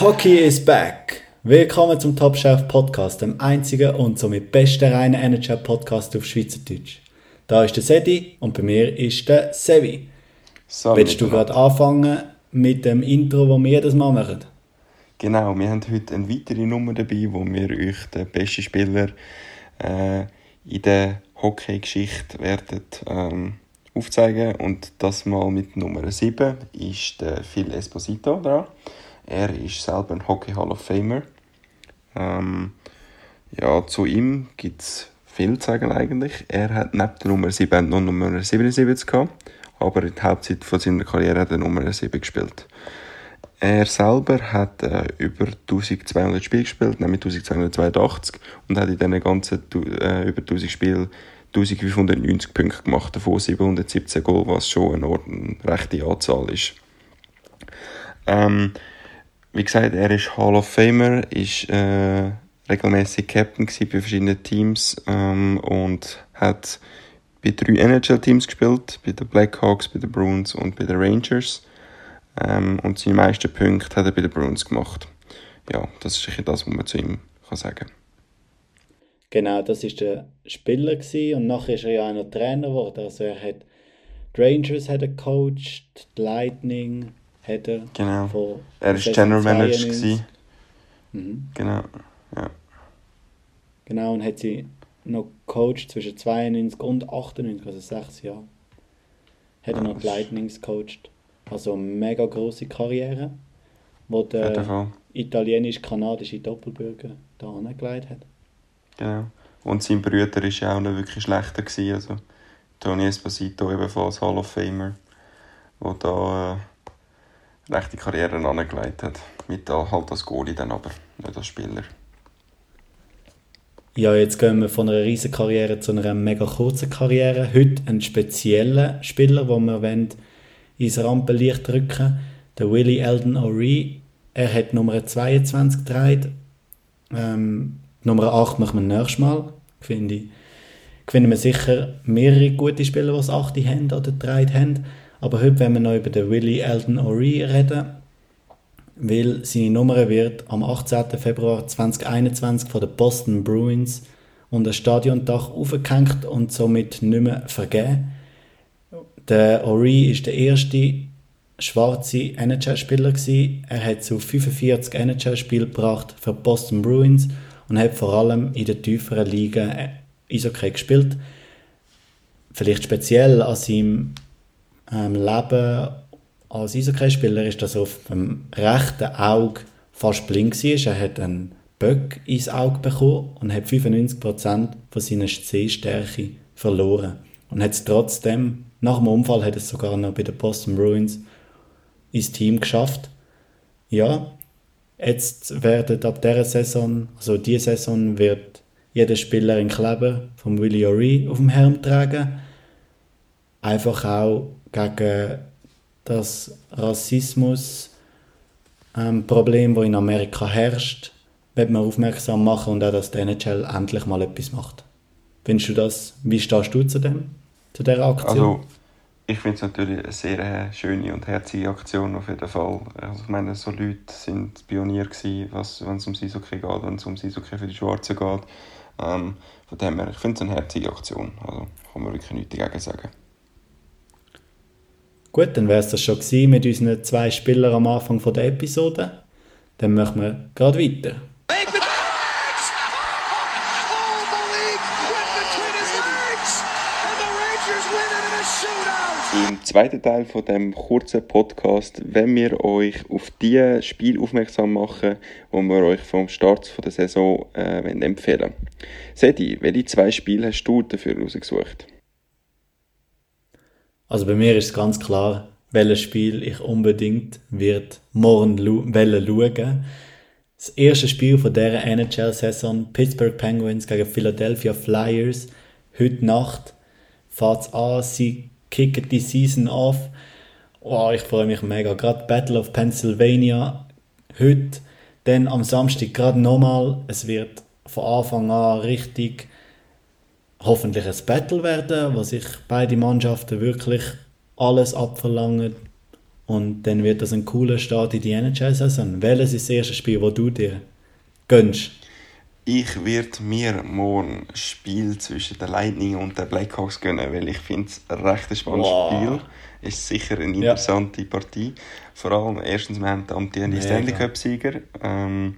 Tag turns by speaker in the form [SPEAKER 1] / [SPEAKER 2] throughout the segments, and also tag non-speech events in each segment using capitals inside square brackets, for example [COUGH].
[SPEAKER 1] Hockey is back! Willkommen zum Top Chef Podcast, dem einzigen und somit besten reinen NHL Podcast auf Schweizerdeutsch. Da ist der Sedi und bei mir ist der Sevi.
[SPEAKER 2] So,
[SPEAKER 1] Willst du gerade anfangen mit dem Intro, das wir jedes Mal machen?
[SPEAKER 2] Genau, wir haben heute eine weitere Nummer dabei, wo wir euch den besten Spieler äh, in der Hockey-Geschichte werden ähm, aufzeigen. Und das mal mit Nummer 7 ist der Phil Esposito dran. Er ist selber ein Hockey Hall of Famer. Ähm, ja, zu ihm gibt es viel zu sagen eigentlich. Er hat neben der Nummer 7 noch Nummer 77 gehabt, aber in der Hauptzeit von seiner Karriere hat er Nummer 7 gespielt. Er selber hat äh, über 1200 Spiele gespielt, nämlich 1282 und hat in diesen ganzen äh, über 1000 Spielen 1590 Punkte gemacht, davon 717 Goal, was schon eine, eine rechte Anzahl ist. Ähm, wie gesagt, er ist Hall of Famer, ist äh, regelmäßig Captain bei verschiedenen Teams ähm, und hat bei drei NHL-Teams gespielt, bei den Blackhawks, bei den Bruins und bei den Rangers. Ähm, und seine meisten Punkte hat er bei den Bruins gemacht. Ja, das ist sicher das, was man zu ihm kann sagen kann.
[SPEAKER 1] Genau, das ist der Spieler gewesen. und nachher ist er ja auch noch Trainer geworden. Also er hat die Rangers hat er gecoacht, die Lightning er.
[SPEAKER 2] Genau.
[SPEAKER 1] Von
[SPEAKER 2] er war General Manager. Mhm. Genau, ja.
[SPEAKER 1] Genau, und hat sie noch gecoacht zwischen 92 und 98, also sechs Jahre. Hat er noch die Lightnings gecoacht. Also eine mega grosse Karriere, wo der italienisch-kanadische Doppelbürger da angelegt hat.
[SPEAKER 2] Genau. Und sein Bruder war ja auch noch wirklich schlechter. Gewesen. Also Tony Esposito ebenfalls Hall of Famer, der da äh, rechte Karriere angelegt hat. Mit halt als Goalie dann aber, nicht als Spieler.
[SPEAKER 1] Ja, jetzt gehen wir von einer riesen Karriere zu einer mega kurzen Karriere. Heute ein spezieller Spieler, den wir wollen ins Rampenlicht drücken Der Willie Eldon O'Ree. Er hat Nummer 22 getragen. Ähm, Nummer 8 machen wir nächstes Mal. Finde ich. Finden wir sicher mehrere gute Spieler, die das 8 haben oder getragen haben. Aber heute werden wir noch über den Willie Eldon O'Ree reden. Weil seine Nummer wird am 18. Februar 2021 von den Boston Bruins unter das Stadiondach aufgehängt und somit nicht mehr vergeben. Der Ori ist der erste schwarze NHL-Spieler Er hat zu 45 NHL-Spielen gebracht für Boston Bruins und hat vor allem in den tieferen Ligen Eishockey gespielt. Vielleicht speziell an seinem ähm, Leben als Eishockey-Spieler ist, dass er auf dem rechten Auge fast blind war. Er hat einen Böck ins Auge bekommen und hat 95% von seiner Sehstärke verloren. Und hat es trotzdem, nach dem Unfall, hat es sogar noch bei den Boston Bruins ins Team geschafft. Ja, Jetzt werden ab dieser Saison, also diese Saison, wird jeder Spieler ein Kleber vom Willie O'Ree auf dem Helm tragen. Einfach auch gegen das Rassismus-Problem, ähm, das in Amerika herrscht, wird man aufmerksam machen und auch, dass der NHL endlich mal etwas macht. Findest du das, wie stehst du zu dem, zu dieser Aktion?
[SPEAKER 2] Also, ich finde es natürlich eine sehr äh, schöne und herzige Aktion auf jeden Fall. Also ich meine, so Leute sind Pionier gewesen, wenn es um Eishockey geht, wenn es um Eishockey für die Schwarzen geht. Ähm, von dem her, ich finde es eine herzige Aktion. Also kann man wirklich nichts dagegen sagen.
[SPEAKER 1] Gut, dann wäre es das schon gewesen mit unseren zwei Spielern am Anfang der Episode. Dann machen wir gerade weiter.
[SPEAKER 2] Im zweiten Teil von dem kurzen Podcast wenn wir euch auf die Spiel aufmerksam machen, wo wir euch vom Start der Saison äh, empfehlen. Sedi, welche zwei Spiele hast du dafür ausgesucht?
[SPEAKER 1] Also bei mir ist ganz klar, welches Spiel ich unbedingt wird morgen schauen. Das erste Spiel von dieser NHL-Saison, Pittsburgh Penguins gegen Philadelphia Flyers, heute Nacht fährt es an, sie kicken die Season off. Oh, ich freue mich mega. Gerade Battle of Pennsylvania heute, dann am Samstag gerade nochmal. Es wird von Anfang an richtig hoffentlich ein Battle werden, wo sich beide Mannschaften wirklich alles abverlangen. und dann wird das ein cooler Start in die NHL-Saison. Welches ist das erste Spiel, das du dir gönnst?
[SPEAKER 2] Ich werde mir morgen ein Spiel zwischen der Lightning und der Blackhawks gönnen, weil ich finde es ein recht spannendes wow. Spiel. Ist sicher eine interessante ja. Partie. Vor allem, erstens, wir haben den amtierenden Stanley Cup-Sieger. Ähm,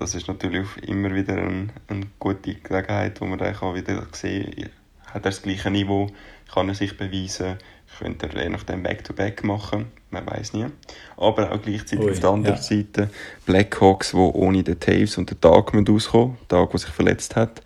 [SPEAKER 2] das ist natürlich immer wieder ein, eine gute Gelegenheit, wo man dann wieder sehen kann, hat er das gleiche Niveau, kann er sich beweisen, könnte er je nachdem Back-to-Back -back machen, man weiß nie. Aber auch gleichzeitig Ui, auf der anderen ja. Seite Blackhawks, die ohne den Taves und den Tag auskommen der Tag, der sich verletzt hat.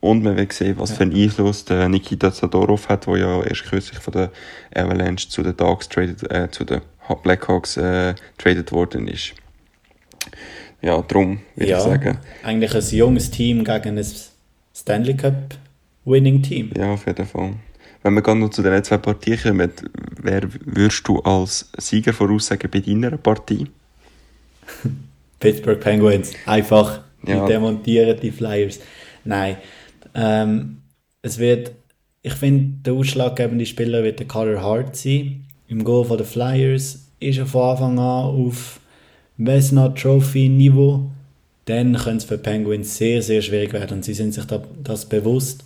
[SPEAKER 2] Und man will sehen, was ja. für einen Einfluss der Nikita Zadorov hat, der ja erst kürzlich von der Avalanche zu den Dogs traded, äh, zu den Blackhawks äh, traded worden ist. Ja, darum würde ja, ich sagen.
[SPEAKER 1] Eigentlich ein junges Team gegen ein Stanley Cup Winning Team.
[SPEAKER 2] Ja, auf jeden Fall. Wenn wir gerade noch zu den zwei Partien kommen, wer würdest du als Sieger voraussagen bei deiner Partie? [LAUGHS]
[SPEAKER 1] Pittsburgh Penguins. Einfach. Ja. Die demontieren die Flyers. Nein. Ähm, es wird, ich finde, der ausschlaggebende Spieler wird der Carter Hart sein. Im Goal von den Flyers ist er von Anfang an auf Vesna Trophy Niveau. Dann könnte es für Penguins sehr, sehr schwierig werden. Und sie sind sich das bewusst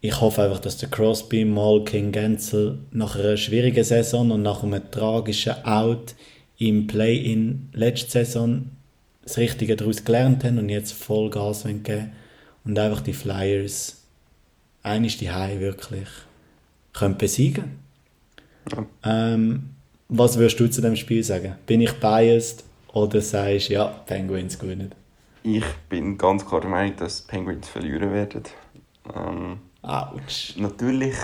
[SPEAKER 1] ich hoffe einfach, dass der Crosby, Malkin, Gensel nach einer schwierigen Saison und nach einem tragischen Out im Play-In letzte Saison das Richtige daraus gelernt haben und jetzt voll Gas geben und einfach die Flyers eigentlich die High wirklich können besiegen. Ja. Ähm, was würdest du zu dem Spiel sagen? Bin ich biased oder sagst du, ja, Penguins gewinnen?
[SPEAKER 2] Ich bin ganz klar der Meinung, dass Penguins verlieren werden. Ähm,
[SPEAKER 1] Autsch.
[SPEAKER 2] Natürlich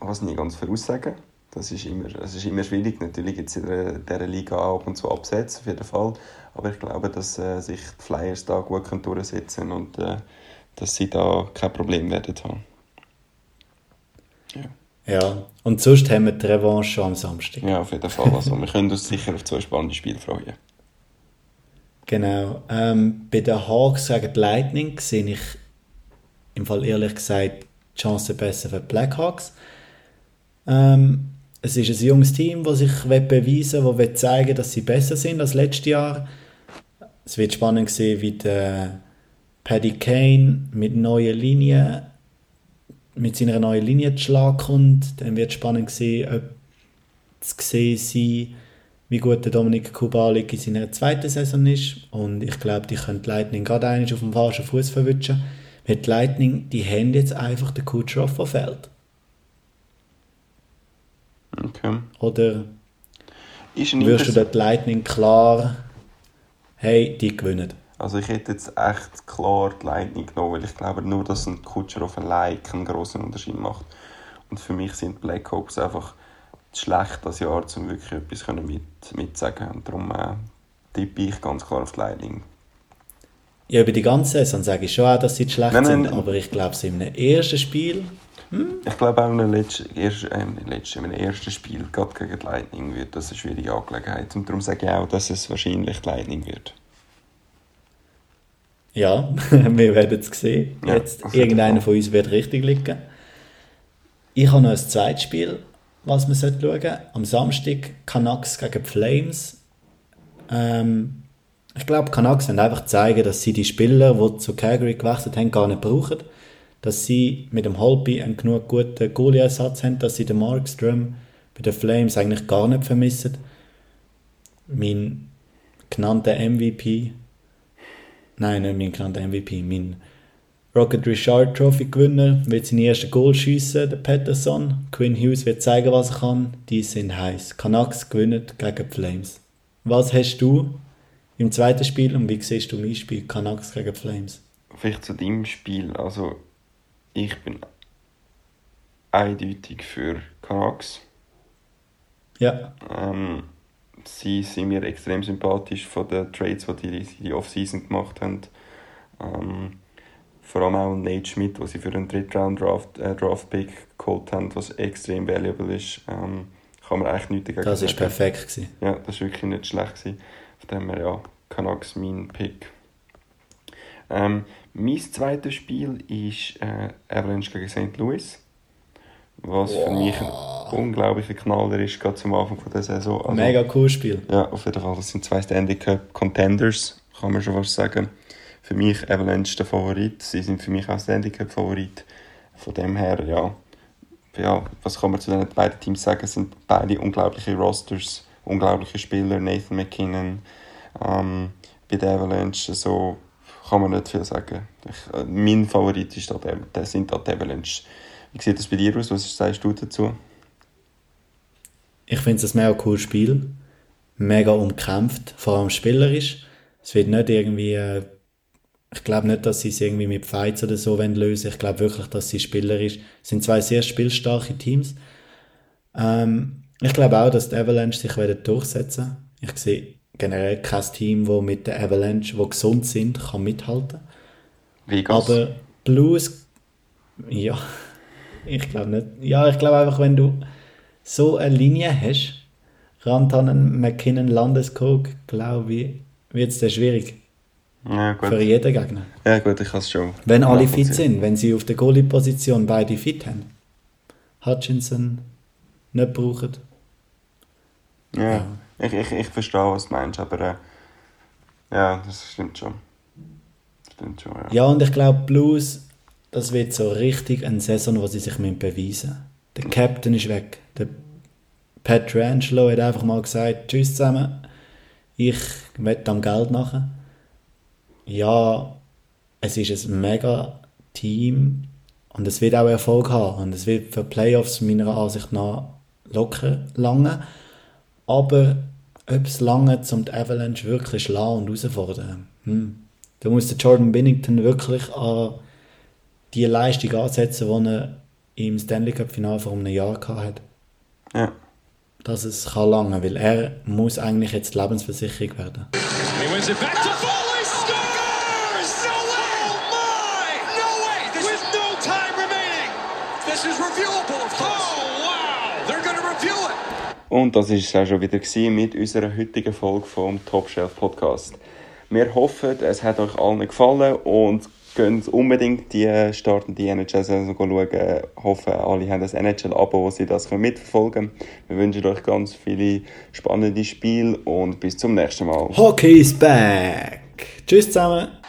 [SPEAKER 2] kann ich nicht ganz voraussagen. Das ist immer, es ist immer schwierig. Natürlich gibt es in dieser Liga ab und zu Absätze, auf jeden Fall. Aber ich glaube, dass äh, sich die Flyers da gut können durchsetzen können und äh, dass sie da kein Problem werden haben.
[SPEAKER 1] Ja. Ja, und sonst haben wir die Revanche schon am Samstag.
[SPEAKER 2] Ja, auf jeden Fall. Also, wir können uns sicher auf zwei spannende Spiele freuen.
[SPEAKER 1] Genau. Ähm, bei den Hawks gegen die Lightning sehe ich im Fall ehrlich gesagt die Chance besser für die Blackhawks. Ähm, es ist ein junges Team, das sich beweisen will, das zeigen dass sie besser sind als letztes Jahr. Es wird spannend sehen, wie der Paddy Kane mit neuen Linien mit seiner neuen Linie zu Schlag kommt. Dann wird es spannend sehen, ob zu sehen sein, wie gut der Dominik Kubalik in seiner zweiten Saison ist. Und ich glaube, die können die Lightning gerade auf dem falschen Fuß verwischen mit Lightning, die haben jetzt einfach den Kutscher auf Feld.
[SPEAKER 2] Okay.
[SPEAKER 1] Oder wirst du dort Lightning klar, hey, die gewinnen?
[SPEAKER 2] Also ich hätte jetzt echt klar die Lightning genommen, weil ich glaube nur, dass ein Kutscher auf ein Like einen grossen Unterschied macht. Und für mich sind Black Hawks einfach schlecht das Jahr, um wirklich etwas mit, mitzusagen. Und darum äh, tippe ich ganz klar auf die Lightning.
[SPEAKER 1] Ja, über die ganze Saison sage ich schon auch, dass sie schlecht nein, nein, sind, aber ich glaube, sie im ersten Spiel.
[SPEAKER 2] Hm? Ich glaube auch in einem letzten, ersten, äh, letzten, in ersten Spiel, gerade gegen die Lightning, wird das eine schwierige Angelegenheit. Und darum sage ich auch, dass es wahrscheinlich die Lightning wird.
[SPEAKER 1] Ja, [LAUGHS] wir werden es sehen. Ja, Jetzt, irgendeiner von uns wird richtig liegen. Ich habe noch ein zweites Spiel, was man schauen sollte. Am Samstag Canucks gegen Flames. Ähm, ich glaube, Canucks wollen einfach zeigen, dass sie die Spieler, die zu Calgary gewechselt haben, gar nicht brauchen. Dass sie mit dem Holby einen genug guten Goalie-Ersatz haben, dass sie den Markström bei den Flames eigentlich gar nicht vermissen. Mein genannter MVP, nein, nicht mein genannter MVP, mein Rocket Richard Trophy Gewinner wird sein erstes Goal schiessen, der Patterson. Quinn Hughes wird zeigen, was er kann. Die sind heiß. Canucks gewinnen gegen die Flames. Was hast du im zweiten Spiel und wie siehst du mein Spiel Canucks gegen Flames?
[SPEAKER 2] Vielleicht zu deinem Spiel. Also ich bin eindeutig für Canucks.
[SPEAKER 1] Ja.
[SPEAKER 2] Ähm, sie sind mir extrem sympathisch von den Trades, die die, die Offseason gemacht haben. Ähm, vor allem auch Nate Schmidt, was sie für einen Dritt-Round Draft, äh, Draft Pick geholt haben, was extrem valuable ist. Ähm, kann man eigentlich nichts dagegen
[SPEAKER 1] Das war perfekt. Gewesen.
[SPEAKER 2] Ja, das war wirklich nicht schlecht. Gewesen. Von dem her, ja, Canucks mein Pick. Ähm, mein zweites Spiel ist äh, Avalanche gegen St. Louis. Was für mich ein unglaublicher Knaller ist, gerade zum Anfang von der Saison. Also,
[SPEAKER 1] Mega cooles Spiel.
[SPEAKER 2] Ja, auf jeden Fall. Das sind zwei Stanley Cup Contenders, kann man schon fast sagen. Für mich Avalanche der Favorit. Sie sind für mich auch Stanley Cup Favorit. Von dem her, ja. Ja, was kann man zu den beiden Teams sagen? Es sind beide unglaubliche Rosters, unglaubliche Spieler. Nathan McKinnon ähm, bei der Avalanche, so kann man nicht viel sagen. Ich, äh, mein Favorit ist da der, der sind da die Avalanche. Wie sieht das bei dir aus? Was sagst du dazu?
[SPEAKER 1] Ich finde es ein mega cooles Spiel. Mega umkämpft, vor allem spielerisch. Es wird nicht irgendwie. Äh, ich glaube nicht, dass sie es irgendwie mit Fights oder so lösen wollen. Ich glaube wirklich, dass sie spielerisch. Es sind zwei sehr spielstarke Teams. Ähm, ich glaube auch, dass die Avalanche sich werden durchsetzen Ich sehe generell kein Team, das mit der Avalanche, wo gesund sind, kann mithalten.
[SPEAKER 2] Vegas.
[SPEAKER 1] Aber Blues, ja, ich glaube nicht. Ja, ich glaube einfach, wenn du so eine Linie hast, Rantanen, McKinnon, Landeskog, glaube ich, wird es dann schwierig.
[SPEAKER 2] Ja, gut.
[SPEAKER 1] Für jeden Gegner.
[SPEAKER 2] Ja, gut, ich kann es schon.
[SPEAKER 1] Wenn alle fit sind, wenn sie auf der Goalie-Position beide fit haben. Hutchinson nicht brauchen.
[SPEAKER 2] Ja, Ich, ich, ich verstehe, was du meinst, aber äh, ja, das stimmt schon. Stimmt schon, ja.
[SPEAKER 1] Ja, und ich glaube, Blues, das wird so richtig eine Saison, wo sie sich beweisen müssen. Der Captain ist weg. Der Petrangelo hat einfach mal gesagt, tschüss zusammen, ich wette am Geld machen. Ja, es ist ein mega Team und es wird auch Erfolg haben und es wird für Playoffs meiner Ansicht nach locker lange. Aber ob es lange zum Avalanche wirklich schlagen und herausfordern, hm. da muss der Jordan Binnington wirklich an die Leistung ansetzen, die er im Stanley Cup Final vor einem Jahr gehabt hat.
[SPEAKER 2] ja.
[SPEAKER 1] Dass es kann lange, weil er muss eigentlich jetzt die Lebensversicherung werden.
[SPEAKER 3] He wins it back to Foley. Scores! No way! Oh my! No way! This With no time remaining. This is reviewable, of course. Oh wow! They're to review it.
[SPEAKER 2] Und das war es auch schon wieder mit unserer heutigen Folge vom Top Shelf Podcast. Wir hoffen, es hat euch allen gefallen und könnt unbedingt die startende NHL-Saison schauen. Hoffen, alle haben ein NHL-Abo, wo sie das mitverfolgen können. Wir wünschen euch ganz viele spannende Spiele und bis zum nächsten Mal.
[SPEAKER 1] Hockey is back! Tschüss zusammen!